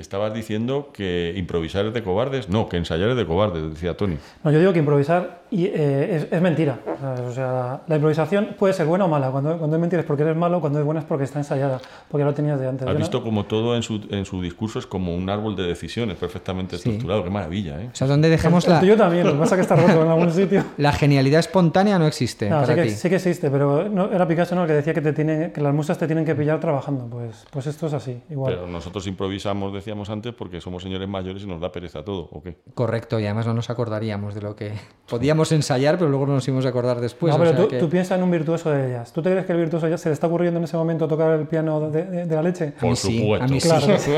estabas diciendo que improvisar es de cobardes. No, que ensayar es de cobardes, decía Tony. No, yo digo que improvisar y, eh, es, mentira. O sea, la improvisación puede ser buena o mala. Cuando, cuando es mentira es porque eres malo, cuando es buena es porque está ensayada, porque lo tenías de antes. Has visto como todo en su, en su discurso es como un árbol de decisiones perfectamente estructurado. Qué maravilla, ¿eh? O sea, ¿dónde dejamos la... Yo también, lo que pasa que está roto en algún sitio. La genialidad espontánea no existe para sí, que, ti. sí que existe, pero no, era Picasso ¿no? el que decía que, te tiene, que las musas te tienen que pillar trabajando. Pues, pues esto es así, igual. Pero nosotros improvisamos, decíamos antes, porque somos señores mayores y nos da pereza todo, ¿o qué? Correcto, y además no nos acordaríamos de lo que podíamos ensayar, pero luego no nos íbamos a acordar después. No, pero tú, tú, piensas en un virtuoso de ellas. ¿Tú te crees que el virtuoso ya se le está ocurriendo en ese momento tocar el piano de, la leche? Por supuesto. Sí, a mí sí.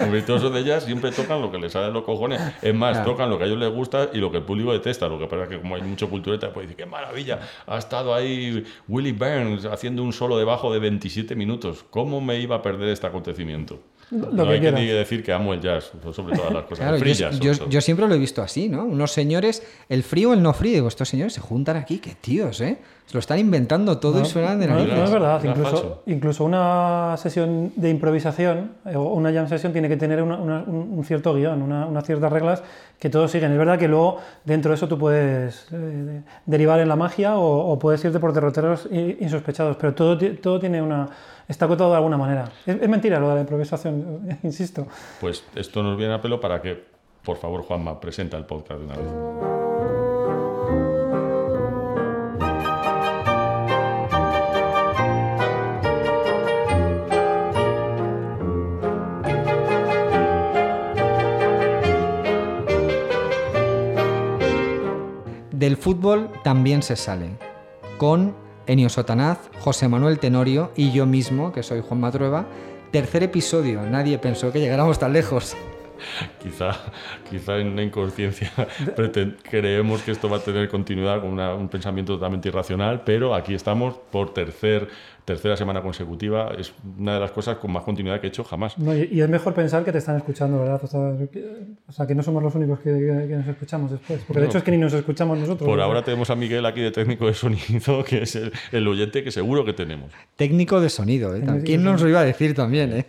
Los virtuosos de ellas siempre tocan lo que les sale de los cojones. Es más, tocan lo que a ellos les gusta y lo que el público detesta. Lo que pasa es que como hay mucho cultureta, pues dice, qué maravilla, ha estado ahí Willie Burns haciendo un solo debajo de 27 minutos. ¿Cómo me iba a perder este acontecimiento? No hay que decir que amo el jazz sobre todas las cosas. yo, siempre lo he visto así, ¿no? Unos señores, el frío, el no frío, digo, estos señores se juntan aquí, qué tíos, ¿eh? Se lo están inventando todo y suenan de no. No, es verdad, incluso, incluso, una sesión de improvisación eh, o una jam session tiene que tener un cierto guion, unas ciertas reglas que todos siguen. Es verdad que luego dentro de eso tú puedes eh, derivar en la magia o, puedes irte por derroteros insospechados, pero todo, todo tiene una está acotado de alguna manera. Es, mentira lo de la improvisación, insisto. Pues esto nos viene a pelo para que, por favor, Juanma, presenta el podcast de una vez. Del fútbol también se sale, con Enio Sotanaz, José Manuel Tenorio y yo mismo, que soy Juan Matrueva. Tercer episodio, nadie pensó que llegáramos tan lejos. Quizá, quizá en la inconsciencia creemos que esto va a tener continuidad con un pensamiento totalmente irracional, pero aquí estamos por tercer tercera semana consecutiva es una de las cosas con más continuidad que he hecho jamás. y, es mejor pensar que te están escuchando, ¿verdad? O sea, que, no somos los únicos que, nos escuchamos después. Porque de hecho es que ni nos escuchamos nosotros. Por ahora tenemos a Miguel aquí de técnico de sonido, que es el, oyente que seguro que tenemos. Técnico de sonido, ¿eh? ¿Quién nos lo iba a decir también, eh?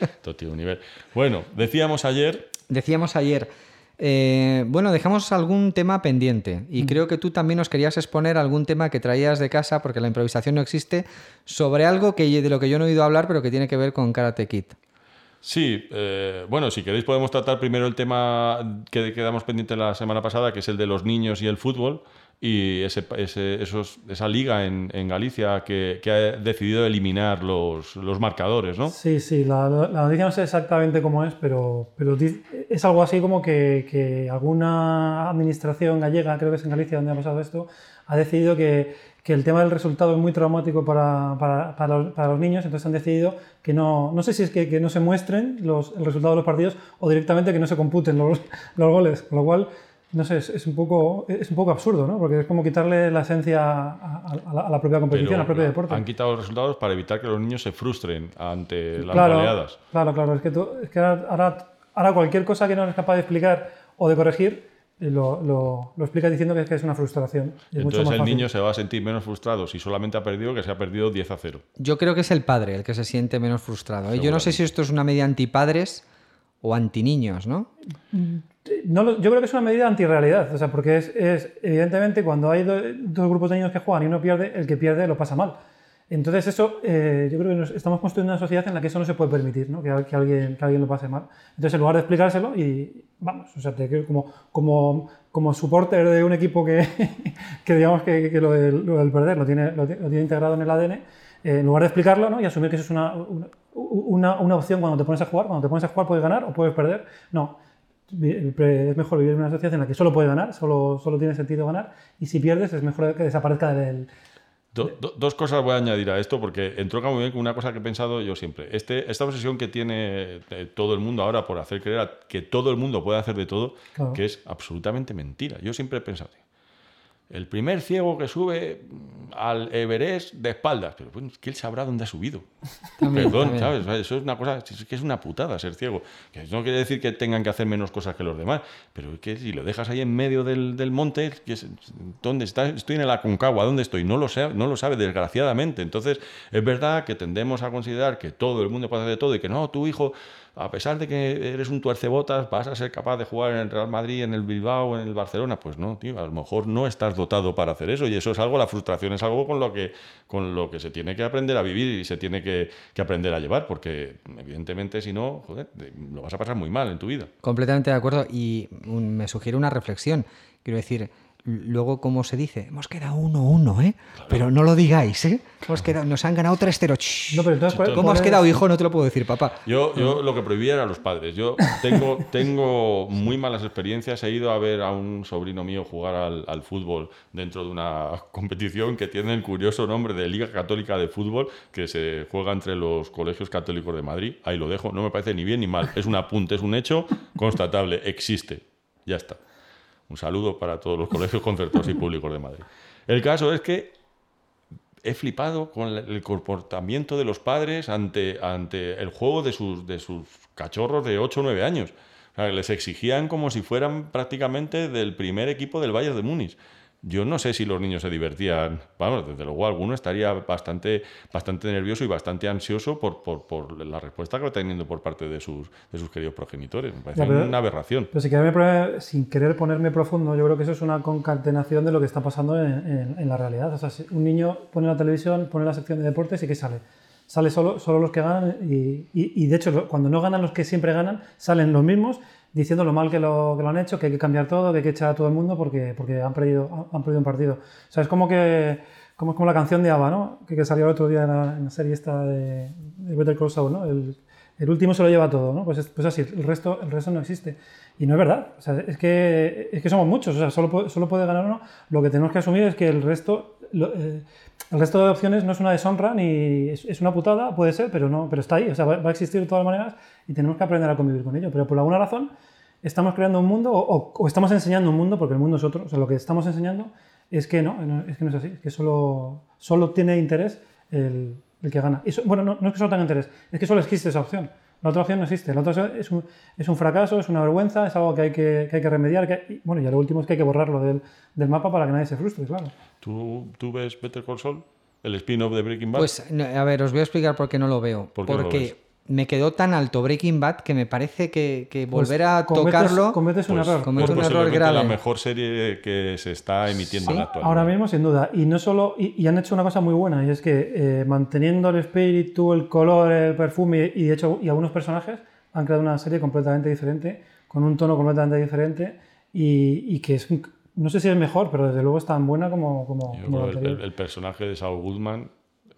Esto tiene un nivel. Bueno, decíamos ayer... Decíamos ayer eh, bueno, dejamos algún tema pendiente y mm. creo que tú también nos querías exponer algún tema que traías de casa, porque la improvisación no existe, sobre algo que, de lo que yo no he oído hablar, pero que tiene que ver con Karate Kid. Sí, eh, bueno, si queréis podemos tratar primero el tema que quedamos pendiente la semana pasada, que es el de los niños y el fútbol y ese, esos, esa liga en, en Galicia que, que, ha decidido eliminar los, los, marcadores, ¿no? Sí, sí, la, la, noticia no sé exactamente cómo es, pero, pero es algo así como que, que, alguna administración gallega, creo que es en Galicia donde ha pasado esto, ha decidido que, que el tema del resultado es muy traumático para, para, para, los, para, los, niños, entonces han decidido que no, no sé si es que, que no se muestren los, el resultado de los partidos o directamente que no se computen los, los goles, con lo cual no sé, es, un poco, es un poco absurdo, ¿no? Porque es como quitarle la esencia a, la, propia competición, al propio deporte. Han quitado los resultados para evitar que los niños se frustren ante las claro, Claro, claro. Es que, es que ahora, ahora, cualquier cosa que no eres capaz de explicar o de corregir, lo, lo, lo explica diciendo que es, que es una frustración. Entonces el niño se va a sentir menos frustrado si solamente ha perdido que se ha perdido 10 a 0. Yo creo que es el padre el que se siente menos frustrado. ¿eh? Yo no sé si esto es una medida anti-padres o anti-niños, ¿no? No, yo creo que es una medida antirrealidad, o sea, porque es, es evidentemente cuando hay dos grupos de niños que juegan y uno pierde, el que pierde lo pasa mal. Entonces eso, eh, yo creo que estamos construyendo una sociedad en la que eso no se puede permitir, ¿no? que, que, alguien, que alguien lo pase mal. Entonces en lugar de explicárselo y vamos, o sea, como, como, como supporter de un equipo que, que digamos que, que lo, del, lo, del, perder lo tiene, lo, tiene integrado en el ADN, eh, en lugar de explicarlo ¿no? y asumir que eso es una, una, una opción cuando te pones a jugar, cuando te pones a jugar puedes ganar o puedes perder, no es mejor vivir en una sociedad en la que solo puedes ganar, solo, solo tiene sentido ganar, y si pierdes es mejor que desaparezca del... dos cosas voy a añadir a esto porque entronca muy bien con una cosa que he pensado yo siempre. Este, esta obsesión que tiene eh, todo el mundo ahora por hacer creer que todo el mundo puede hacer de todo, que es absolutamente mentira. Yo siempre he pensado, el primer ciego que sube al Everest de espaldas. Pero bueno, que él sabrá dónde ha subido. Perdón, ¿sabes? Eso es una cosa, es que es una putada ser ciego. Que no quiere decir que tengan que hacer menos cosas que los demás, pero es que si lo dejas ahí en medio del, del monte, ¿dónde está? Estoy en el Aconcagua, ¿dónde estoy? No lo, sabe, no lo sabe, desgraciadamente. Entonces, es verdad que tendemos a considerar que todo el mundo puede hacer de todo y que no, tu hijo a pesar de que eres un tuercebotas, vas a ser capaz de jugar en el Real Madrid, en el Bilbao, en el Barcelona. Pues no, tío, a lo mejor no estás dotado para hacer eso. Y eso es algo, la frustración es algo con lo que, con lo que se tiene que aprender a vivir y se tiene que, que aprender a llevar, porque evidentemente si no, joder, lo vas a pasar muy mal en tu vida. Completamente de acuerdo. Y me sugiere una reflexión. Quiero decir, luego, como se dice, hemos quedado 1-1, ¿eh? Pero no lo digáis, ¿eh? Hemos quedado, nos han ganado 3-0. No, pero entonces, ¿Cómo has quedado, hijo? No te lo puedo decir, papá. Yo, yo lo que prohibía era a los padres. Yo tengo, tengo muy malas experiencias. He ido a ver a un sobrino mío jugar al, al, fútbol dentro de una competición que tiene el curioso nombre de Liga Católica de Fútbol, que se juega entre los colegios católicos de Madrid. Ahí lo dejo. No me parece ni bien ni mal. Es un apunte, es un hecho constatable. Existe. Ya está. Un saludo para todos los colegios concertados y públicos de Madrid. El caso es que he flipado con el comportamiento de los padres ante, ante el juego de sus, de sus cachorros de 8 o 9 años. les exigían como si fueran prácticamente del primer equipo del Bayern de Múnich. Yo no sé si los niños se divertían. Vamos, desde luego alguno estaría bastante, bastante nervioso y bastante ansioso por, por, la respuesta que va teniendo por parte de sus, de sus queridos progenitores. Me parece una aberración. Pero si sin querer ponerme profundo, yo creo que eso es una concatenación de lo que está pasando en, en, la realidad. O sea, si un niño pone la televisión, pone la sección de deportes y ¿qué sale? Sale solo, solo los que ganan y, y, y de hecho cuando no ganan los que siempre ganan, salen los mismos diciendo lo mal que lo, que lo han hecho, que hay que cambiar todo, que hay que echar a todo el mundo porque, porque han, perdido, han perdido un partido. O sea, es como que como, es como la canción de ABBA, ¿no? Que, que salió el otro día en la, serie esta de, Better Call Saul, ¿no? El, el, último se lo lleva todo, ¿no? Pues, pues así, el resto, el resto no existe. Y no es verdad. O sea, es que, es que somos muchos. O sea, solo, solo puede ganar uno. Lo que tenemos que asumir es que el resto... Eh, el resto de opciones no es una deshonra ni es, una putada, puede ser, pero no, pero está ahí, o sea, va, a existir de todas maneras y tenemos que aprender a convivir con ello. Pero por alguna razón estamos creando un mundo o, estamos enseñando un mundo, porque el mundo es otro, o sea, lo que estamos enseñando es que no, es que no es así, es que solo, solo tiene interés el, el que gana. bueno, no, no, es que solo tenga interés, es que solo existe esa opción. La otra opción no existe. La otra es un, es un fracaso, es una vergüenza, es algo que hay que, que hay que remediar. Que, y, bueno, y lo último es que hay que borrarlo del, del, mapa para que nadie se frustre, claro. ¿Tú, tú ves Better Call Saul? ¿El spin-off de Breaking Bad? Pues, a ver, os voy a explicar por qué no lo veo. ¿Por porque me quedó tan alto Breaking Bad que me parece que, que pues volver a tocarlo. Cometes un pues, error. Cometes un error grave. la mejor serie que se está emitiendo en la actualidad. Ahora mismo, sin duda. Y no solo. Y, han hecho una cosa muy buena, y es que eh, manteniendo el espíritu, el color, el perfume y de hecho y algunos personajes han creado una serie completamente diferente, con un tono completamente diferente y, y que es no sé si es mejor, pero desde luego es tan buena como, como, el, el, personaje de Saul Goodman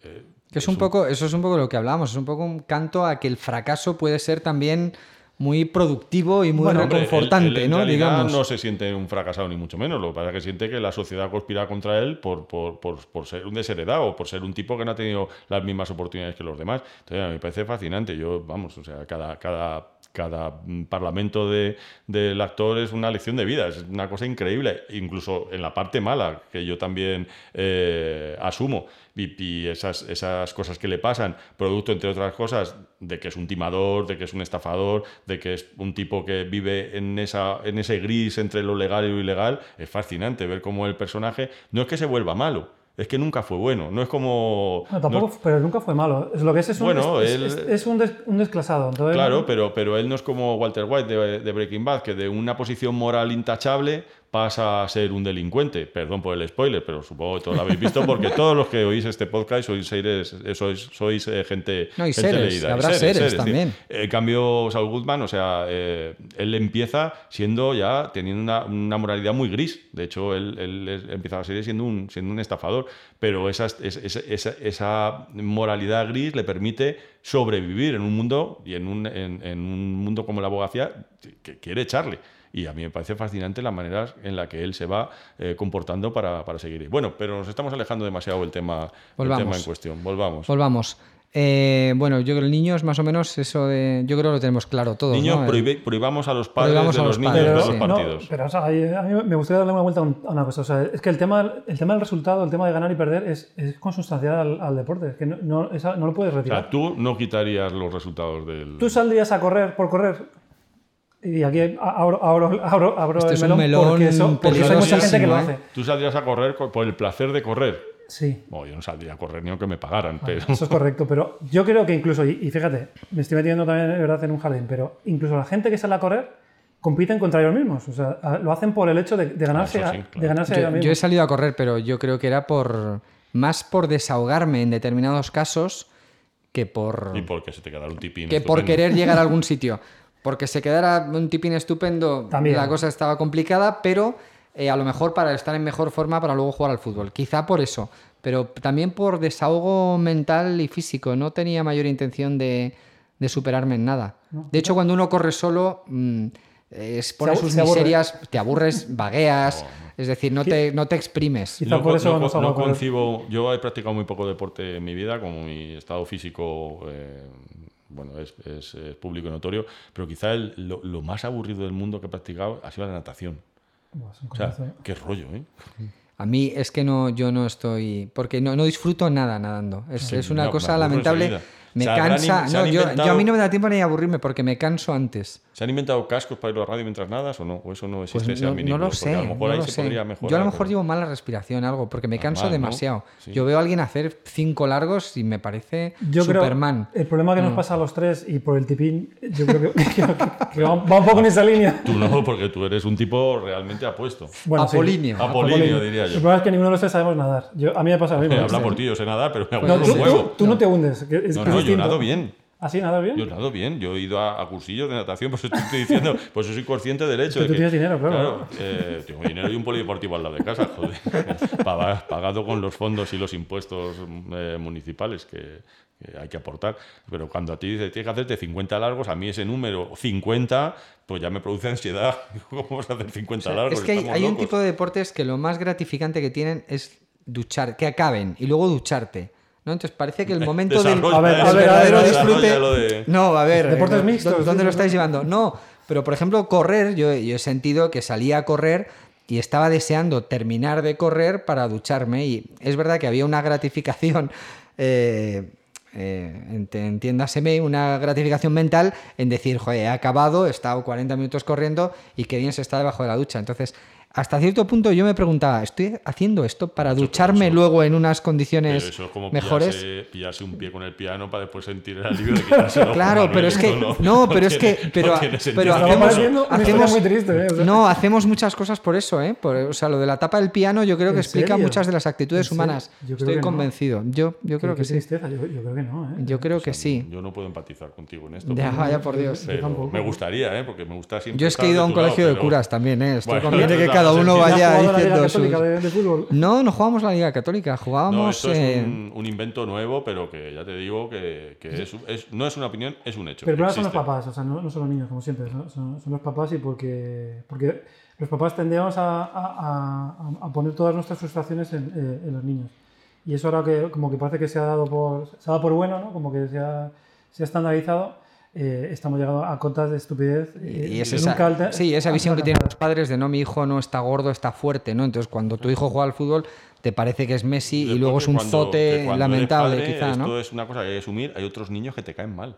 eh, que es un poco, eso es un poco lo que hablamos, es un poco un canto a que el fracaso puede ser también muy productivo y muy reconfortante, ¿no? Digamos. no se siente un fracasado ni mucho menos, lo que pasa es que siente que la sociedad conspira contra él por, por, por, por, ser un desheredado, por ser un tipo que no ha tenido las mismas oportunidades que los demás. Entonces, a mí me parece fascinante. Yo, vamos, o sea, cada, cada cada parlamento de, del actor es una lección de vida, es una cosa increíble, incluso en la parte mala, que yo también eh, asumo, y, esas, esas cosas que le pasan, producto, entre otras cosas, de que es un timador, de que es un estafador, de que es un tipo que vive en, esa, en ese gris entre lo legal y lo ilegal, es fascinante ver cómo el personaje no es que se vuelva malo, es que nunca fue bueno. No es como. No, tampoco, pero nunca fue malo. Es lo que es, es un, bueno, es, un, un, desclasado. claro, pero, pero él no es como Walter White de, de, Breaking Bad, que de una posición moral intachable pasa a ser un delincuente. Perdón por el spoiler, pero supongo que todos lo habéis visto porque todos los que oís este podcast sois, seres, sois, sois eh, gente, no, y gente seres, leída. Habrá seres, también. En cambio, Saul Goodman, o sea, eh, él empieza siendo ya teniendo una, una, moralidad muy gris. De hecho, él, él, empieza la serie siendo un, siendo un estafador, pero esa, esa, esa, esa moralidad gris le permite sobrevivir en un mundo y en un, en, en un mundo como la abogacía que quiere echarle. Y a mí me parece fascinante la manera en la que él se va eh, comportando para, para, seguir. Bueno, pero nos estamos alejando demasiado del tema, del tema en cuestión. Volvamos. Volvamos. Eh, bueno, yo creo que el niño es más o menos eso de. Yo creo que lo tenemos claro todo. Niños, ¿no? prohibamos a los padres de los, niños de los partidos. pero o sea, a mí me gustaría darle una vuelta a una cosa. O sea, es que el tema, el tema del resultado, el tema de ganar y perder, es, es consustancial al, al, deporte. Es que no, no, no, lo puedes retirar. O sea, tú no quitarías los resultados del. Tú saldrías a correr por correr y aquí abro, abro, abro, abro este el melón, melón, porque, eso, porque hay mucha gente que lo ¿eh? hace. Tú saldrías a correr por el placer de correr. Sí. Bueno, yo no saldría a correr ni aunque me pagaran, pero... Eso es correcto, pero yo creo que incluso, y, y fíjate, me estoy metiendo también de verdad en un jardín, pero incluso la gente que sale a correr compiten contra ellos mismos. O sea, a- lo hacen por el hecho de, de ganarse, Eso sí, a- claro. de ganarse a Yo, ellos yo he mismos. salido a correr, pero yo creo que era por más por desahogarme en determinados casos que por, Y porque se te quedará un tipín. que por estupendo. querer llegar a algún sitio. Porque se quedara un tipín estupendo, También. la cosa estaba complicada, pero eh, a lo mejor para estar en mejor forma para luego jugar al fútbol. Quizá por eso, pero también por desahogo mental y físico. No tenía mayor intención de, de superarme en nada. De hecho, cuando uno corre solo, mm, eh, expone sus se aburre. miserias, te aburres, vagueas, es decir, no te, no te exprimes. Quizá por co- eso no, no no concibo. Yo he practicado muy poco deporte en mi vida, como mi estado físico eh, bueno, es, es- es público y notorio, pero quizá el- lo, lo más aburrido del mundo que he practicado ha sido la natación. O sea, ¿eh? qué rollo, ¿eh? A mí es que no, yo no estoy. Porque no, no disfruto nada nadando. Es, Sí, es una no, cosa lamentable. Me cansa. in- no, yo, yo a mí no me da tiempo ni aburrirme porque me canso antes. ¿Se han inventado cascos para ir a la radio mientras nadas o no? ¿O eso no Pues existe? ese no, lo sé. A lo mejor no ahí lo se sé. podría mejorar. Yo a lo mejor pero- llevo mala respiración, algo, porque me canso Normal, ¿no? demasiado. Sí. Yo veo a alguien hacer cinco largos y me parece Yo Superman. creo el problema que nos Mm. pasa a los tres y por el tipín, yo creo que, que- que va, va un poco en esa línea. Tú no, porque tú eres un tipo realmente apuesto. Bueno, sí. Apolíneo. Apolinio, diría El yo. problema es que ninguno de los tres sabemos nadar. Yo, a mí me pasa lo mismo. Habla por ti, yo sé nadar, pero me tú, un huevo. tú no te hundes. Yo nado bien. ¿Así nadas bien? Yo nado bien, yo he ido a, a cursillos de natación, pues estoy diciendo, pues yo soy consciente del hecho que de tú que... tienes dinero, claro. eh, tengo dinero y un polideportivo al lado de casa, joder. Paga- Pagado con los fondos y los impuestos eh, municipales que, que hay que aportar. Pero cuando a ti dices, tienes que hacerte 50 largos, a mí ese número 50, pues ya me produce ansiedad. ¿Cómo vas a hacer 50 largos? Es que hay, hay un tipo de deportes que lo más gratificante que tienen es duchar, que acaben y luego ducharte. ¿No? Entonces parece que el momento del, A ver, eh, a ver, verdadero a ver, disfrute. lo de- No, a ver. Deportes eh, mixtos, ¿dó- ¿Dónde sí, lo estáis sí. llevando? No, pero por ejemplo, correr, yo, yo he sentido que salía a correr y estaba deseando terminar de correr para ducharme. Y es verdad que había una gratificación. eh, eh, ent- entiéndaseme, una gratificación mental en decir, joder, he acabado, he estado 40 minutos corriendo y qué bien se está debajo de la ducha. Entonces, hasta cierto punto yo me preguntaba, ¿estoy haciendo esto para ducharme eso. luego en unas Pero condiciones eso es como mejores? pillarse, pillarse un pie con el piano para después sentir el alivio de quitárselo. Claro, pero es que- no, pero es tiene- que- pero- no pero hacemos- hacemos- muy triste, ¿eh? O sea, No, hacemos muchas cosas por eso, ¿eh? Por- o sea, lo de la tapa del piano yo creo que ¿En explica serio? muchas de las actitudes humanas. Yo creo Estoy convencido. Yo, yo creo que sí. tristeza. Yo, yo creo que no, ¿eh? Yo creo que sí. Yo no puedo empatizar contigo en esto. Ya, vaya por Dios. me gustaría, ¿eh? Porque me gusta siempre. Yo es que he ido a un colegio de curas también, ¿eh? Esto Bueno, conviene eso que es cada uno sencillo. ¿Has vaya a la Liga diciendo Católica sus- de, de fútbol? No, no jugábamos la Liga Católica, No, jugábamos... esto es eh, un, un invento nuevo, pero que ya te digo que, que es, es- no es una opinión, es un hecho. Pero problema son los papás, o sea, no, no son los niños, como siempre, son, son- son los papás y porque, porque los papás tendemos a, a- a- a poner todas nuestras frustraciones en, eh, en los niños. Y eso ahora que como que parece que se ha dado por, se ha dado por bueno, ¿no? como que se ha, se ha estandarizado, eh, estamos llegando a cotas de estupidez. eh, Y es que esa, nunca alter- sí, esa visión que alcanzar. tienen los padres de no, mi hijo no está gordo, está fuerte, ¿no? Entonces, cuando tu hijo juega al fútbol, te parece que es Messi y luego es un cuando- zote lamentable, padre, quizá, esto ¿no? es una cosa que hay que asumir. Hay otros niños que te caen mal.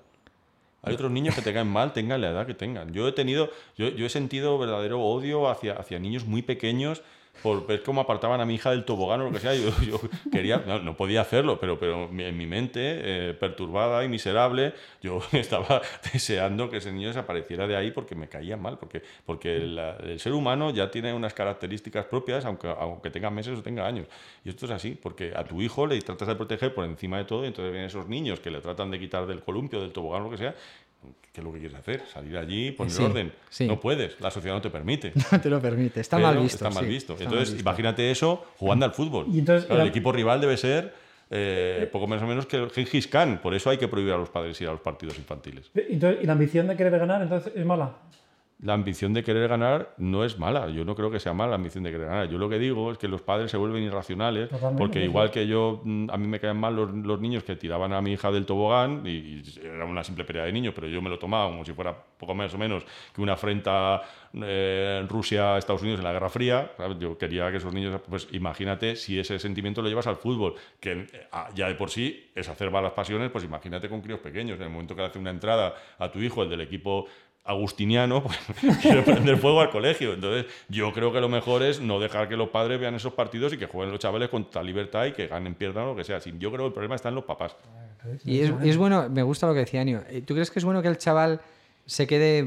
Hay otros niños que te caen mal, tengan la edad que tengan. Yo he tenido, yo, yo he sentido verdadero odio hacia, hacia niños muy pequeños por ver cómo apartaban a mi hija del tobogán o lo que sea. Yo, yo quería, no, no podía hacerlo, pero, pero en mi mente, eh, perturbada y miserable, yo estaba deseando que ese niño desapareciera de ahí porque me caía mal, porque, porque la- el ser humano ya tiene unas características propias, aunque, aunque tenga meses o tenga años. Y esto es así, porque a tu hijo le tratas de proteger por encima de todo, y entonces vienen esos niños que le tratan de quitar del columpio, del tobogán, lo que sea. ¿Qué es lo que quieres hacer? Salir allí, poner Sí, orden. sí. No puedes, la sociedad no te permite. No te lo permite, está Pero mal visto. Está mal sí, visto. está Entonces, mal visto. imagínate eso jugando al fútbol. Y entonces, Claro, el equipo rival debe ser eh, poco menos o menos que el Gengis Khan. Por eso hay que prohibir a los padres ir a los partidos infantiles. Entonces, y la ambición de querer ganar, entonces, es mala. La ambición de querer ganar no es mala. Yo no creo que sea mala la ambición de querer ganar. Yo lo que digo es que los padres se vuelven irracionales Totalmente, porque igual que yo, mm, a mí me caen mal los, los niños que tiraban a mi hija del tobogán y, y era una simple pelea de niños, pero yo me lo tomaba como si fuera poco más o menos que una afrenta eh, Rusia-Estados Unidos en la Guerra Fría. ¿sabes? Yo quería que esos niños, pues imagínate si ese sentimiento lo llevas al fútbol, que ah, ya de por sí es hacer las pasiones, pues imagínate con críos pequeños. En el momento que le hace una entrada a tu hijo, el del equipo agustiniano, pues quiere prender fuego al colegio. Entonces, yo creo que lo mejor es no dejar que los padres vean esos partidos y que jueguen los chavales con total libertad y que ganen, pierdan o lo que sea. Yo creo que el problema está en los papás. Y es, bueno, me gusta lo que decía Anio. ¿Tú crees que es bueno que el chaval se quede,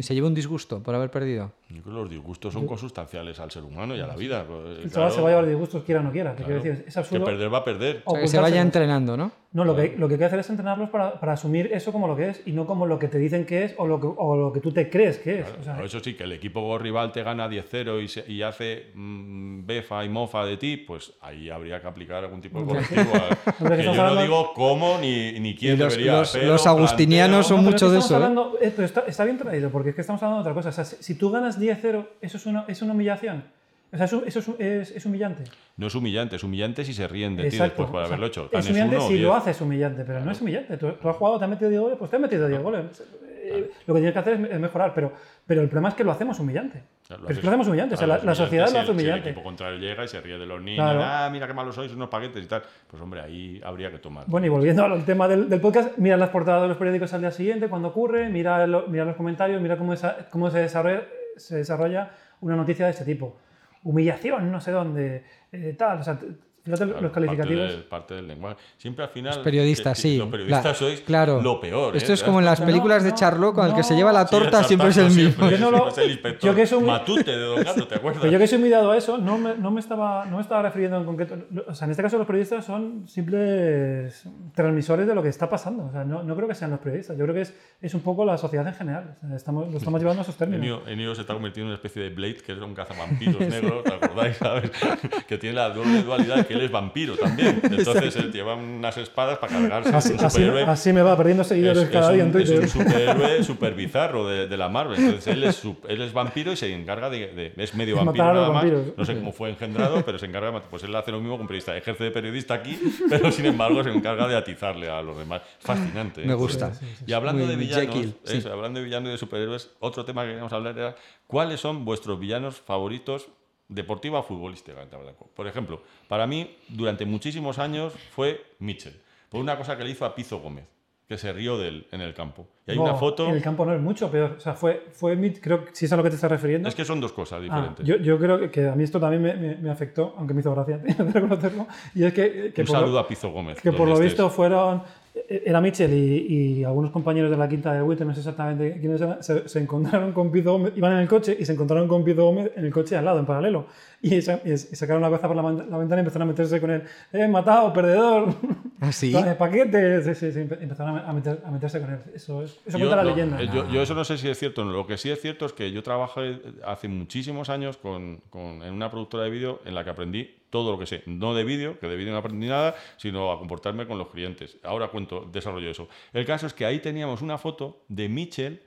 se lleve un disgusto por haber perdido? Yo creo que los disgustos son consustanciales al ser humano y a la vida. Pues, el chaval se va a llevar disgustos quiera o no quiera. decir, es absurdo. Que perder va a perder. O, que se vaya entrenando, ¿no? No, lo, que, lo que hay que hacer es entrenarlos para, para, asumir eso como lo que es y no como lo que te dicen que es o lo que, o lo que tú te crees que es. eso sí, que el equipo rival te gana 10-0 y, y, hace mm, befa y mofa de ti, pues ahí habría que aplicar algún tipo de correctivo. que yo no digo cómo ni, ni quién los, debería Los, los agustinianos son muchos de eso. ¿eh? está, está, bien traído, porque es que estamos hablando de otra cosa. O sea, si, si tú ganas 10-0, eso es una, es una humillación. O sea, eso, eso es, es, humillante. No es humillante, es humillante si se ríen de ti después por haberlo hecho. Es humillante si lo haces humillante, pero no es humillante. Tú, has jugado, te has metido 10 goles, pues te has metido 10 goles. Eh, lo que tienes que hacer es mejorar, pero, pero el problema es que lo hacemos humillante. lo, es que lo hacemos humillante. o sea, la, sociedad lo hace humillante. Si el equipo contrario llega y se ríe de los niños, ah, mira qué malos sois, unos paquetes y tal. Pues hombre, ahí habría que tomar. Bueno, y volviendo al tema del, del podcast, mira las portadas de los periódicos al día siguiente, cuando ocurre, mira, mira los comentarios, mira cómo, cómo se, desarrolla, se desarrolla una noticia de este tipo humillación, no sé dónde, eh, tal. O sea, Fíjate los calificativos. Parte del, lenguaje. Siempre al final. Los periodistas, sí. Los periodistas sois claro. lo peor. Esto ¿eh? es como en las películas de Charlot, con el que se lleva la torta siempre es el mismo. Yo no lo, yo que soy Matute de Don Gato, ¿te acuerdas? Pero yo que soy humillado a eso, no me, no me, estaba, no me estaba refiriendo en concreto. O sea, en este caso, los periodistas son simples transmisores de lo que está pasando. O sea, no, no creo que sean los periodistas. Yo creo que es, es un poco la sociedad en general. O sea, estamos, lo estamos llevando a esos términos. Enio, se está convirtiendo en una especie de Blade, que es un cazavampiros negro, ¿te acordáis? ¿sabes? que tiene la doble dualidad que él es vampiro también. Entonces él lleva unas espadas para cargarse. Así, un superhéroe. Así, me va perdiendo seguidores cada día en Twitter. Es un superhéroe súper bizarro de, de, la Marvel. Entonces él es, él es vampiro y se encarga de. es medio vampiro nada más. No sé cómo fue engendrado, pero se encarga. Pues él hace lo mismo con periodista. Ejerce de periodista aquí, pero sin embargo se encarga de atizarle a los demás. Fascinante. Me gusta. y hablando de villanos, hablando de villanos y de superhéroes, otro tema que queríamos hablar era cuáles son vuestros villanos favoritos deportiva o futbolística. Por ejemplo, para mí, durante muchísimos años fue Mitchell, por una cosa que le hizo a Pizo Gómez, que se rió de él en el campo. Y hay una foto... En el campo no es mucho peor. O sea, fue, fue creo que si es a lo que te estás refiriendo. Es que son dos cosas ah, diferentes. yo, yo, creo que, a mí esto también me, me, afectó, aunque me hizo gracia reconocerlo. Y es que, que Un saludo a Pizo Gómez. Que por lo visto fueron era Mitchell y, algunos compañeros de la quinta de Witter, no sé exactamente quiénes eran, se, encontraron con Pizo Gómez, iban en el coche y se encontraron con Pizo Gómez en el coche al lado, en paralelo. Y, sacaron la cabeza por la, ventana y empezaron a meterse con él. ¡Eh, matado, perdedor! ¿Ah, sí? ¡Paquete! Sí, sí, sí, empezaron a, meterse con él. Eso, eso cuenta la leyenda. Eh, yo, yo, eso no sé si es cierto. Lo que sí es cierto es que yo trabajé hace muchísimos años con, con, en una productora de vídeo en la que aprendí todo lo que sé, no de vídeo, que de vídeo no aprendí nada, sino a comportarme con los clientes. Ahora cuento, desarrollo eso. El caso es que ahí teníamos una foto de Mitchell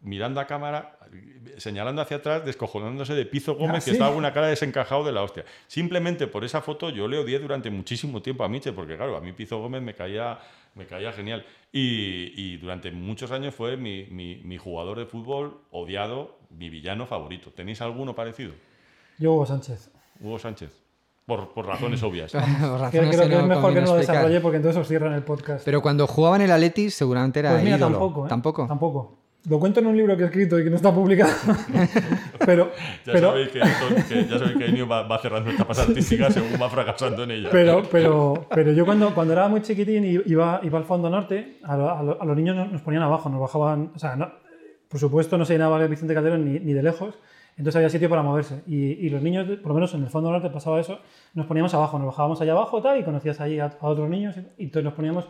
mirando a cámara, señalando hacia atrás, descojonándose de Pizo Gómez, ¿Ah, que estaba con una cara desencajado de la hostia. Simplemente por esa foto yo le odié durante muchísimo tiempo a Mitchell, porque claro, a mí Pizo Gómez me caía, me caía genial. Y, durante muchos años fue mi, mi, jugador de fútbol odiado, mi villano favorito. ¿Tenéis alguno parecido? Yo, Hugo Sánchez. Hugo Sánchez. Por, por, razones obvias. por razones creo, que, que es mejor que no lo desarrolle porque entonces os cierran el podcast. Pero cuando jugaban el Atleti seguramente era pues mira, ídolo. Tampoco, ¿eh? tampoco. Tampoco. Lo cuento en un libro que he escrito y que no está publicado. pero, ya, pero, sabéis que, que, ya sabéis que Enio va, va, cerrando etapas artísticas según va fracasando en ella. Pero, pero, pero yo cuando, cuando era muy chiquitín y iba, iba al fondo norte, a, a, a, los niños nos ponían abajo, nos bajaban. O sea, no, por supuesto no se llenaba el Vicente Calderón ni, ni de lejos entonces había sitio para moverse. Y, los niños, por lo menos en el fondo norte pasaba eso, nos poníamos abajo, nos bajábamos allá abajo tal, y conocías allí a, otros niños y, entonces nos poníamos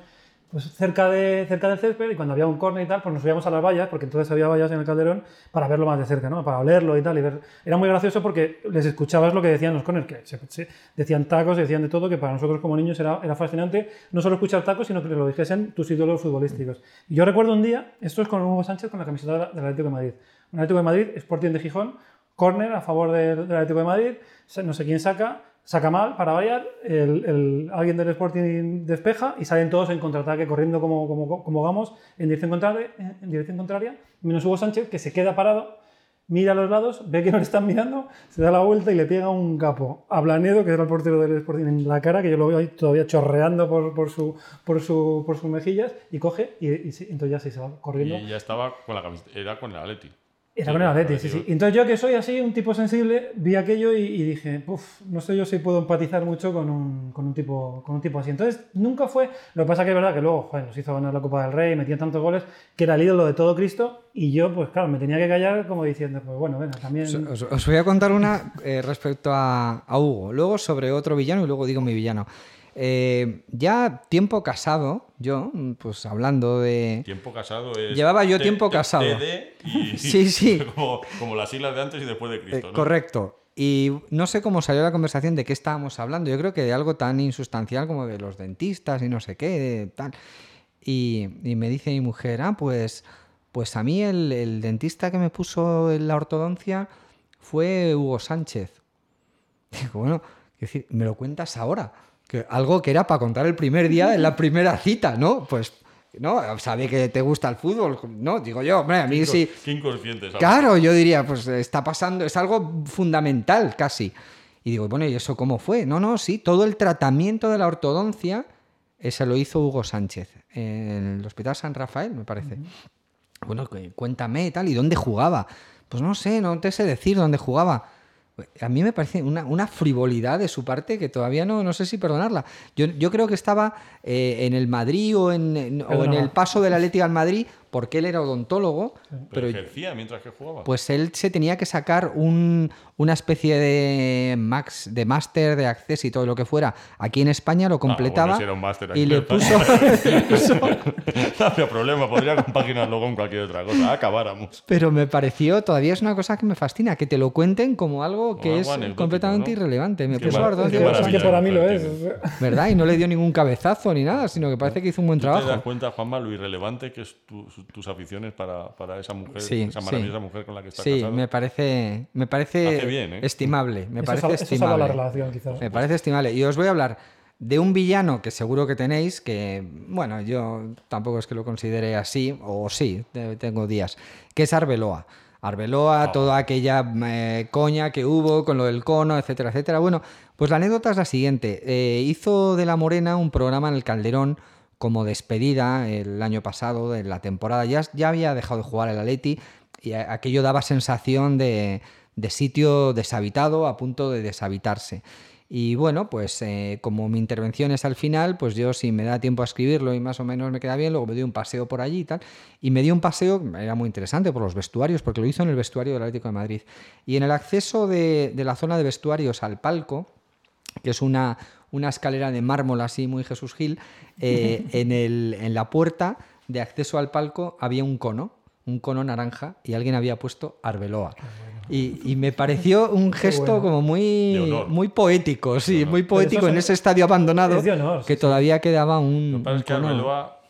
pues, cerca, de, cerca del césped y cuando había un córner y tal, pues nos subíamos a las vallas, porque entonces había vallas en el calderón, para verlo más de cerca, ¿no? para olerlo y tal. Y ver. Era muy gracioso porque les escuchabas lo que decían los corners, que se, decían tacos, decían de todo, que para nosotros como niños era, era fascinante no solo escuchar tacos, sino que lo dijesen tus ídolos futbolísticos. Y yo recuerdo un día, esto es con Hugo Sánchez con la camiseta del Atlético de Madrid. Un Atlético de Madrid, Sporting de Gijón, córner a favor del, Atlético de Madrid, no sé quién saca, saca mal para variar, el, alguien del Sporting despeja y salen todos en contraataque corriendo como, como, como vamos en dirección, contraria, menos Hugo Sánchez que se queda parado mira a los lados, ve que no le están mirando, se da la vuelta y le pega un capo a Blanedo, que era el portero del Sporting, en la cara, que yo lo veo ahí todavía chorreando por, por, su, por, su, por sus mejillas, y coge y, entonces ya se va corriendo. Y ya estaba con la camiseta, era con el Atleti. Era con el Atleti, sí, sí. Entonces yo que soy así, un tipo sensible, vi aquello y, y dije, Puf, no sé yo si puedo empatizar mucho con un, con un, tipo, con un tipo así. Entonces nunca fue, lo que pasa que es verdad que luego joder, nos hizo ganar la Copa del Rey, metía tantos goles, que era el ídolo de todo Cristo y yo pues claro, me tenía que callar como diciendo, pues bueno, venga, también... Os, os voy a contar una eh, respecto a, a Hugo, luego sobre otro villano y luego digo mi villano. Eh, ya tiempo casado, yo, pues hablando de. Tiempo casado es. Llevaba yo tiempo casado. y, sí, sí. Como, como, las siglas de antes y después de Cristo. Eh, ¿no? Correcto. Y no sé cómo salió la conversación de qué estábamos hablando. Yo creo que de algo tan insustancial como de los dentistas y no sé qué, tal. Y, y me dice mi mujer, ah, pues, pues a mí el, el dentista que me puso en la ortodoncia fue Hugo Sánchez. Digo, bueno, es decir, me lo cuentas ahora. Que algo que era para contar el primer día en la primera cita, ¿no? Pues, ¿no? Sabe que te gusta el fútbol, ¿no? Digo yo, hombre, a mí sí. Qué inconsciente, ¿sabes? Claro, yo diría, pues está pasando, es algo fundamental casi. Y digo, bueno, ¿y eso cómo fue? No, no, sí, todo el tratamiento de la ortodoncia se lo hizo Hugo Sánchez en el Hospital San Rafael, me parece. Uh -huh. Bueno, cuéntame y tal, ¿y dónde jugaba? Pues no sé, no te sé decir dónde jugaba. A mí me parece una, una, frivolidad de su parte que todavía no, no sé si perdonarla. Yo, yo creo que estaba eh, en el Madrid o en, en o en el paso del Atlético al Madrid porque él era odontólogo. Sí. Pero, pero, ejercía mientras que jugaba. Pues él se tenía que sacar un, una especie de max, de máster de acceso y todo lo que fuera. Aquí en España lo completaba ah, bueno, si un máster y le puso... no había problema, podría compaginarlo con cualquier otra cosa, acabáramos. Pero me pareció, todavía es una cosa que me fascina, que te lo cuenten como algo que algo es completamente ¿no? irrelevante. Me puso Es que para mí lo es. ¿Verdad? Y no le dio ningún cabezazo ni nada, sino que parece que hizo un buen ¿Tú te das trabajo. cuenta, Juanma, lo irrelevante que es tu- tus aficiones para, para esa mujer, Sí, esa sí. maravillosa mujer con la que estás Sí, casado? me parece, me parece bien, ¿eh? estimable. Me Eso parece sal- eso salva estimable. la relación, quizás. Me parece estimable. Y os voy a hablar de un villano que seguro que tenéis, que, bueno, yo tampoco es que lo considere así, o sí, tengo días, que es Arbeloa. Arbeloa, Ah. toda aquella eh, coña que hubo con lo del cono, etcétera, etcétera. Bueno, pues la anécdota es la siguiente. Eh, hizo de La Morena un programa en el Calderón como despedida el año pasado de la temporada. Ya, ya había dejado de jugar el Atleti y aquello daba sensación de, de sitio deshabitado, a punto de deshabitarse. Y bueno, pues eh, como mi intervención es al final, pues yo si me da tiempo a escribirlo y más o menos me queda bien, luego me doy un paseo por allí y tal. Y me dio un paseo, era muy interesante por los vestuarios, porque lo hizo en el vestuario del Atlético de Madrid. Y en el acceso de, de la zona de vestuarios al palco, que es una, una escalera de mármol así muy Jesús Gil, eh, en, el, en la puerta de acceso al palco había un cono, un cono naranja, y alguien había puesto Arbeloa. Y, y me pareció un gesto bueno. como muy, muy poético, sí, muy poético eso en es- ese estadio abandonado es honor, que sí, sí. todavía quedaba Lo un, que pasa un es que cono. Arbeloa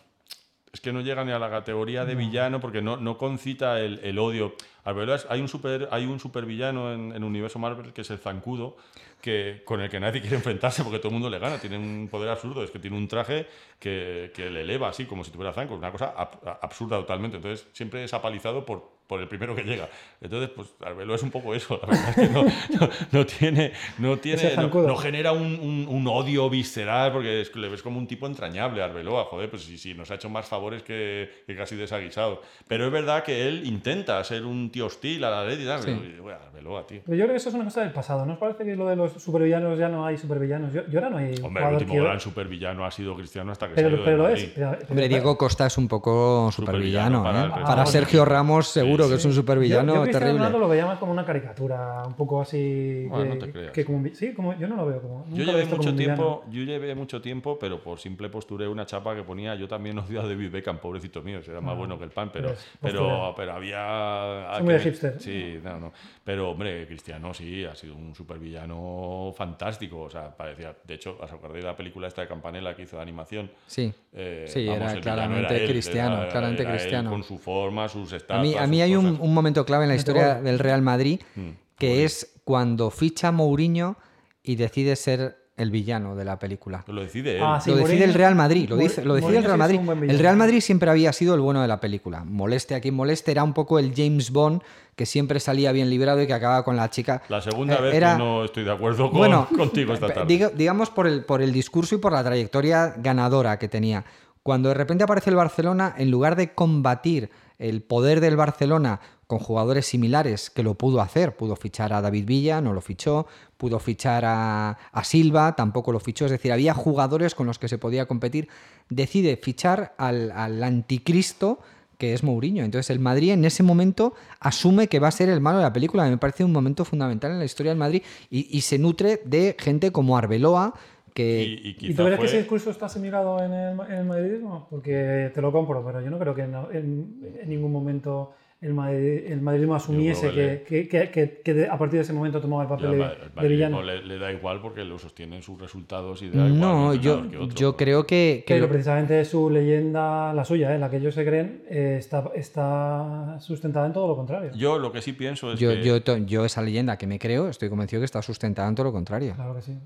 es que no llega ni a la categoría de villano porque no, no concita el, el odio. Arbeloa es- hay un super hay un supervillano en, en el universo Marvel que es el Zancudo que con el que nadie quiere enfrentarse porque todo el mundo le gana. Tiene un poder absurdo, es que tiene un traje que, que le eleva así como si tuviera zancos, una cosa ab- absurda totalmente. Entonces siempre es apalizado por por el primero que llega. Entonces, pues Arbeloa es un poco eso. La verdad es que no, no- no tiene, no, tiene no, genera un, un- un odio visceral porque es le ves como un tipo entrañable a Arbeloa, joder, pues sí, sí, nos ha hecho más favores que, que casi desaguisado. Pero es verdad que él intenta ser un tío hostil a la ley y tal, Sí. pero, y, bueno, Arbeloa, tío. Pero yo creo que eso es una cosa del pasado. ¿No os parece que lo de los supervillanos ya no hay supervillanos? Yo, yo ahora no hay Hombre, el último que- gran supervillano ha sido Cristiano hasta que se ha Pero, ido pero Madrid. es. pero- pero- Hombre, Diego Costa es un poco supervillano. Supervillano para ¿eh? Para. Ah, Sergio Ramos, seguro Sí, que es un supervillano yo, yo Cristiano terrible. Ronaldo lo veía más como una caricatura, un poco así. Bueno, que, no te creas. que como sí, como, yo no lo veo como. Yo llevé como mucho tiempo, yo llevé mucho tiempo, pero por simple posturé una chapa que ponía yo también odio a David Beckham, pobrecito mío, era más Ah, bueno que el pan, pero, pues, pero, pero había... Son muy de hipster. Sí, no, no. Pero hombre, Cristiano sí, ha sido un supervillano fantástico, o sea, parecía, de hecho, ¿os acordáis de la película esta de Campanella que hizo de animación? Sí. Eh, Sí, era el villano claramente él, cristiano, claramente era él cristiano. con su forma, sus A estatuas, mí, a mí hay un, cosas. un momento clave en la historia del Real Madrid Mm, que es cuando ficha Mourinho y decide ser el villano de la película. Lo decide él. Ah, sí, lo decide Mourinho- el Real Madrid, lo, dice, lo decide Mourinho el Real Madrid. El. Real Madrid siempre había sido el bueno de la película. Moleste a quien moleste, era un poco el James Bond que siempre salía bien librado y que acababa con la chica. La segunda Eh, vez era- que no estoy de acuerdo con- bueno, contigo esta tarde. diga- digamos por el, por el discurso y por la trayectoria ganadora que tenía. Cuando de repente aparece el Barcelona, en lugar de combatir el poder del Barcelona con jugadores similares, que lo pudo hacer, pudo fichar a David Villa, no lo fichó, pudo fichar a, Silva, tampoco lo fichó, es decir, había jugadores con los que se podía competir, decide fichar al, al anticristo que es Mourinho. Entonces el Madrid en ese momento asume que va a ser el malo de la película. Me parece un momento fundamental en la historia del Madrid y se nutre de gente como Arbeloa, que... Y, y ¿Y tú crees fue- que ese discurso está asimilado en el, en el madridismo? Porque te lo compro, pero yo no creo que en, en- en ningún momento el, madrid- el madridismo asumiese Yo creo que, que- que- que a partir de ese momento tomaba el Ya, papel Ma- el de villano. Le, le da igual porque lo sostienen sus resultados y da igual No, yo, otro. yo creo que... que Pero lo- precisamente su leyenda, la suya, ¿eh? la que ellos se creen, eh, está, está sustentada en todo lo contrario. Yo lo que sí pienso es yo, que... yo, yo esa leyenda que me creo, estoy convencido que está sustentada en todo lo contrario. Claro que sí.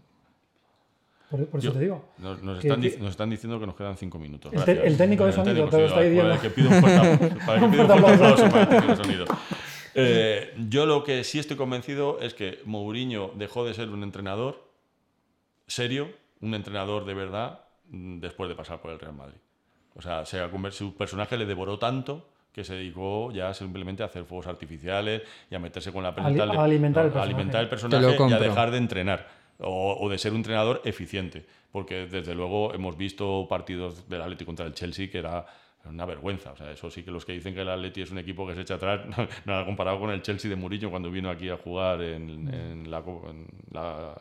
Por, por eso yo- te digo. Nos, nos que- están, que- dic- nos están diciendo que nos quedan cinco minutos. El te- Gracias. el técnico de sonido te lo está para diciendo. para que pido un fuerte sonido. Eh, yo lo que sí estoy convencido es que Mourinho dejó de ser un entrenador serio, un entrenador de verdad, mm, después de pasar por el Real Madrid. O sea, se su personaje le devoró tanto que se dedicó ya simplemente a hacer fuegos artificiales y a meterse con la pelota. Ali- a alimentar el a personaje. alimentar el Te personaje y a dejar de entrenar o, de ser un entrenador eficiente. Porque desde luego hemos visto partidos del Atleti contra el Chelsea que era una vergüenza. O sea, eso sí que los que dicen que el Atleti es un equipo que se echa atrás, nada comparado con el Chelsea de Mourinho cuando vino aquí a jugar en, la,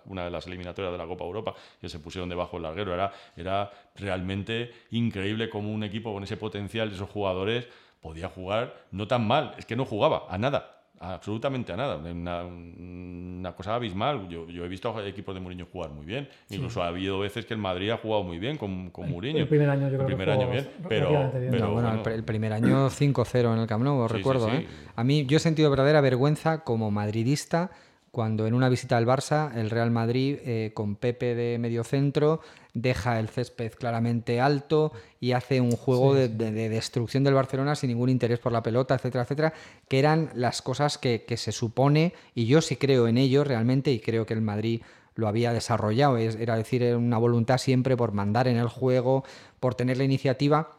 una de las eliminatorias de la Copa Europa, que se pusieron debajo del larguero. Era, era realmente increíble como un equipo con ese potencial, esos jugadores, podía jugar no tan mal. Es que no jugaba a nada. Absolutamente a nada, una, una cosa abismal. Yo, yo he visto a equipos de Mourinho jugar muy bien. Incluso ha habido veces que el Madrid ha jugado muy bien con, con Mourinho. el primer año yo creo El que primer jugó año bien, pero, bien. pero No, bueno, el bueno, pr- el, primer año 5-0 en el Camp Nou, os Sí, sí, recuerdo. sí. ¿eh? A mí yo he sentido verdadera vergüenza como madridista cuando en una visita al Barça el Real Madrid eh, con Pepe de medio centro deja el césped claramente alto y hace un juego de, de- de destrucción del Barcelona sin ningún interés por la pelota, etcétera, etcétera, que eran las cosas que, que se supone, y yo sí creo en ello realmente, y creo que el Madrid lo había desarrollado, es- era decir, una voluntad siempre por mandar en el juego, por tener la iniciativa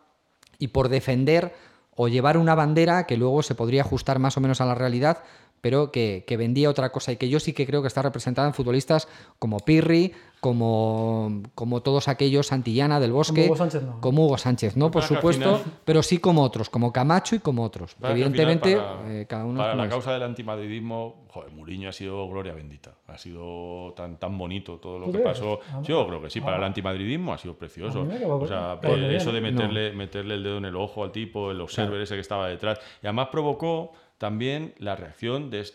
y por defender o llevar una bandera que luego se podría ajustar más o menos a la realidad, pero que, que vendía otra cosa y que yo sí que creo que está representada en futbolistas como Pirri, como, como todos aquellos, Santillana del Bosque, Hugo Sánchez no. como Hugo Sánchez, ¿no? Por supuesto, final- pero sí como otros, como Camacho y como otros. Evidentemente, para, eh, cada uno para como la es. causa del antimadridismo, joder, Mourinho ha sido gloria bendita. Ha sido tan, tan bonito todo lo ¿Tú que crees? pasó. Ah, Yo creo que sí, para ah. el antimadridismo ha sido precioso. O sea, bien. eso de No. meterle, meterle el dedo en el ojo al tipo, el observer ese que estaba detrás. Y además provocó también la reacción de,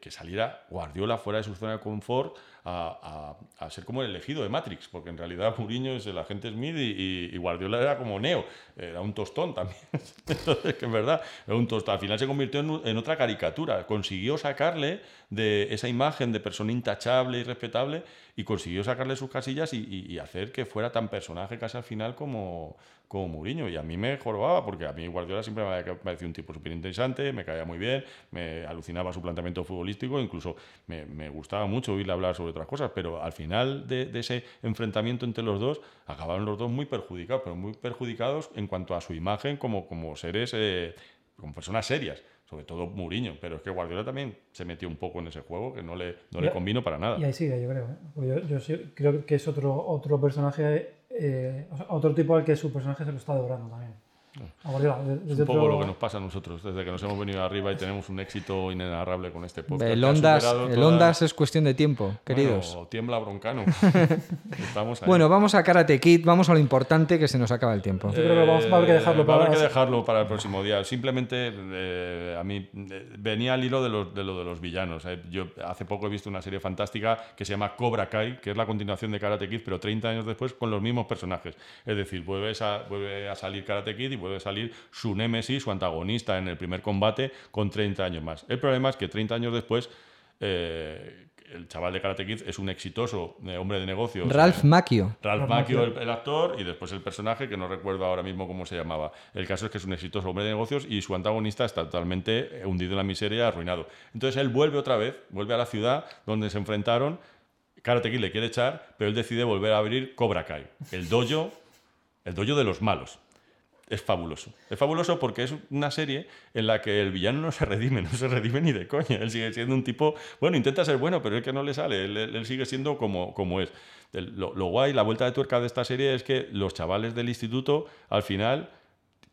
que saliera Guardiola fuera de su zona de confort a, a- a ser como el elegido de Matrix, porque en realidad Mourinho es el agente Smith y, y- y Guardiola era como Neo, era un tostón también. Entonces, que es verdad, era un tostón. Al final se convirtió en, en otra caricatura, consiguió sacarle de esa imagen de persona intachable y respetable y consiguió sacarle sus casillas y, y- y hacer que fuera tan personaje casi al final como, como Mourinho. Y a mí me jorobaba, porque a mí Guardiola siempre me había parecido un tipo súper interesante, me caía muy bien, me alucinaba su planteamiento futbolístico, incluso me, me gustaba mucho oírle hablar sobre otras cosas, pero al final de, de ese enfrentamiento entre los dos, acabaron los dos muy perjudicados, pero muy perjudicados en cuanto a su imagen como, como seres, eh, como personas serias. Sobre todo Mourinho, pero es que Guardiola también se metió un poco en ese juego que no le, no le convino para nada. Y ahí sigue, yo creo. ¿eh? Porque Yo, yo sí- creo que es otro, otro personaje, eh, otro tipo al que su personaje se lo está devorando también. A Guardiola, de- Es un poco otro- lo que nos pasa a nosotros, desde que nos hemos venido arriba y tenemos un éxito inenarrable con este podcast. El Ondas, el Ondas es cuestión de tiempo, queridos. Bueno, tiembla broncano. Estamos ahí. Bueno, vamos a Karate Kid, vamos a lo importante que se nos acaba el tiempo. Yo creo que vamos- va a haber que dejarlo Eh, va a haber para- que dejarlo para el próximo día. Simplemente eh, a mí eh, venía al hilo de, los, de lo de los villanos. eh. Yo hace poco he visto una serie fantástica que se llama Cobra Kai, que es la continuación de Karate Kid, pero 30 años después con los mismos personajes. Es decir, vuelve a, vuelve a salir Karate Kid y vuelve a salir su némesis, su antagonista en el primer combate con 30 años más. El problema es que 30 años después eh, el chaval de Karate Kid es un exitoso eh, hombre de negocios. Ralph Macchio. Ralph Macchio, el, el, actor, y después el personaje, que no recuerdo ahora mismo cómo se llamaba. El caso es que es un exitoso hombre de negocios y su antagonista está totalmente hundido en la miseria, arruinado. Entonces él vuelve otra vez, vuelve a la ciudad donde se enfrentaron. Karate Kid le quiere echar, pero él decide volver a abrir Cobra Kai, el dojo, el dojo de los malos es fabuloso. Es fabuloso porque es una serie en la que el villano no se redime, no se redime ni de coña. Él sigue siendo un tipo, bueno, intenta ser bueno, pero es que no le sale, él, sigue siendo como, como es. Lo, lo, guay, la vuelta de tuerca de esta serie es que los chavales del instituto, al final,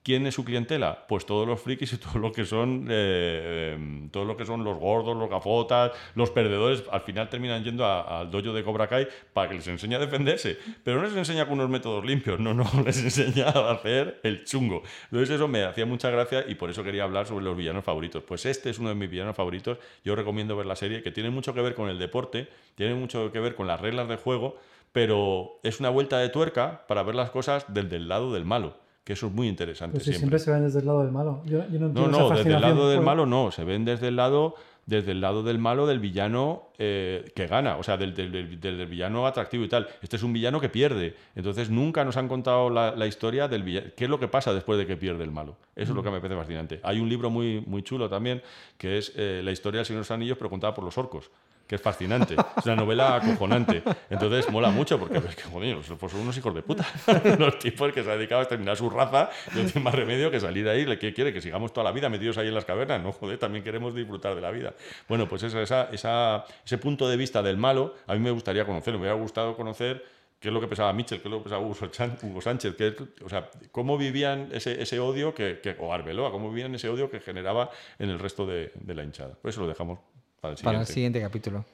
¿Quién es su clientela? Pues todos los frikis y todo lo que son eh, eh, todo lo que son los gordos, los gafotas, los perdedores, al final terminan yendo al dojo de Cobra Kai para que les enseñe a defenderse. Pero no les enseña con unos métodos limpios, no, no, les enseña a hacer el chungo. Entonces eso me hacía mucha gracia y por eso quería hablar sobre los villanos favoritos. Pues este es uno de mis villanos favoritos. Yo recomiendo ver la serie, que tiene mucho que ver con el deporte, tiene mucho que ver con las reglas de juego, pero es una vuelta de tuerca para ver las cosas desde el lado del malo que eso es muy interesante. Pues siempre. se ven desde el lado del malo. Yo, no, no, no desde el lado del malo no, se ven desde el lado desde el lado del malo del villano eh, que gana, o sea, del, del, del, villano atractivo y tal. Este es un villano que pierde. Entonces nunca nos han contado la, la historia del villano. ¿Qué es lo que pasa después de que pierde el malo? Eso es lo que me parece fascinante. Hay un libro muy, muy chulo también, que es eh, la historia del Señor de los Anillos, pero contada por los orcos que es fascinante. Es una novela acojonante. Entonces mola mucho porque es que, joder, pues son unos hijos de puta. Los tipos que se han dedicado a exterminar su raza no tienen más remedio que salir ahí. ¿Qué quiere? Que sigamos toda la vida metidos ahí en las cavernas. No, joder, también queremos disfrutar de la vida. Bueno, pues esa, esa, esa, ese punto de vista del malo a mí me gustaría conocer. Me hubiera gustado conocer qué es lo que pensaba Mitchell, qué es lo que pensaba Hugo Sánchez, qué, o sea, cómo vivían ese, ese odio, que, que, o Arbeloa, cómo vivían ese odio que generaba en el resto de, de la hinchada. Pues eso lo dejamos para el, para el siguiente capítulo.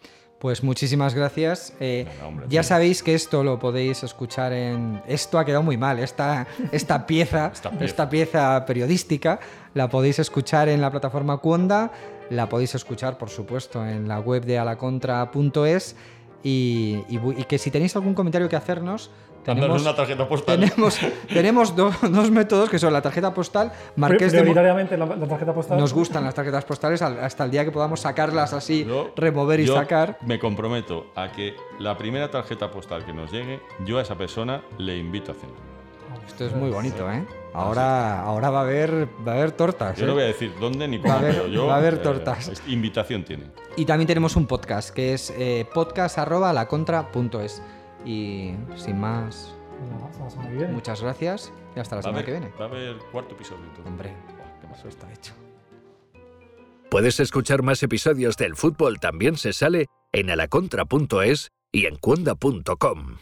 Pues muchísimas gracias. Eh, no, hombre, ya sabéis que esto lo podéis escuchar en... Esto ha quedado muy mal, esta, esta, pieza, esta, pieza. esta pieza periodística la podéis escuchar en la plataforma Cuonda, la podéis escuchar por supuesto en la web de alacontra.es y, y, y que si tenéis algún comentario que hacernos, tenemos una tarjeta postal. Tenemos, tenemos do, dos métodos que son la tarjeta postal, Marqués Prioritariamente de, la, la, tarjeta postal. Nos gustan las tarjetas postales hasta el día que podamos sacarlas así, yo, remover y yo sacar. Me comprometo a que la primera tarjeta postal que nos llegue, yo a esa persona le invito a cenar. Esto es muy bonito, ¿eh? Ahora, ahora va a haber, va a haber tortas. Yo ¿eh? no voy a decir dónde ni cómo, va a haber, pero yo. Va a haber tortas. Eh, invitación tiene. Y también tenemos un podcast que es eh, podcast.lacontra.es. Y sin más. Muchas gracias y hasta la semana que viene. Va a haber cuarto episodio. Entonces. Hombre, oh, qué eso está hecho. Puedes escuchar más episodios del fútbol también se sale en alacontra.es y en cuonda.com.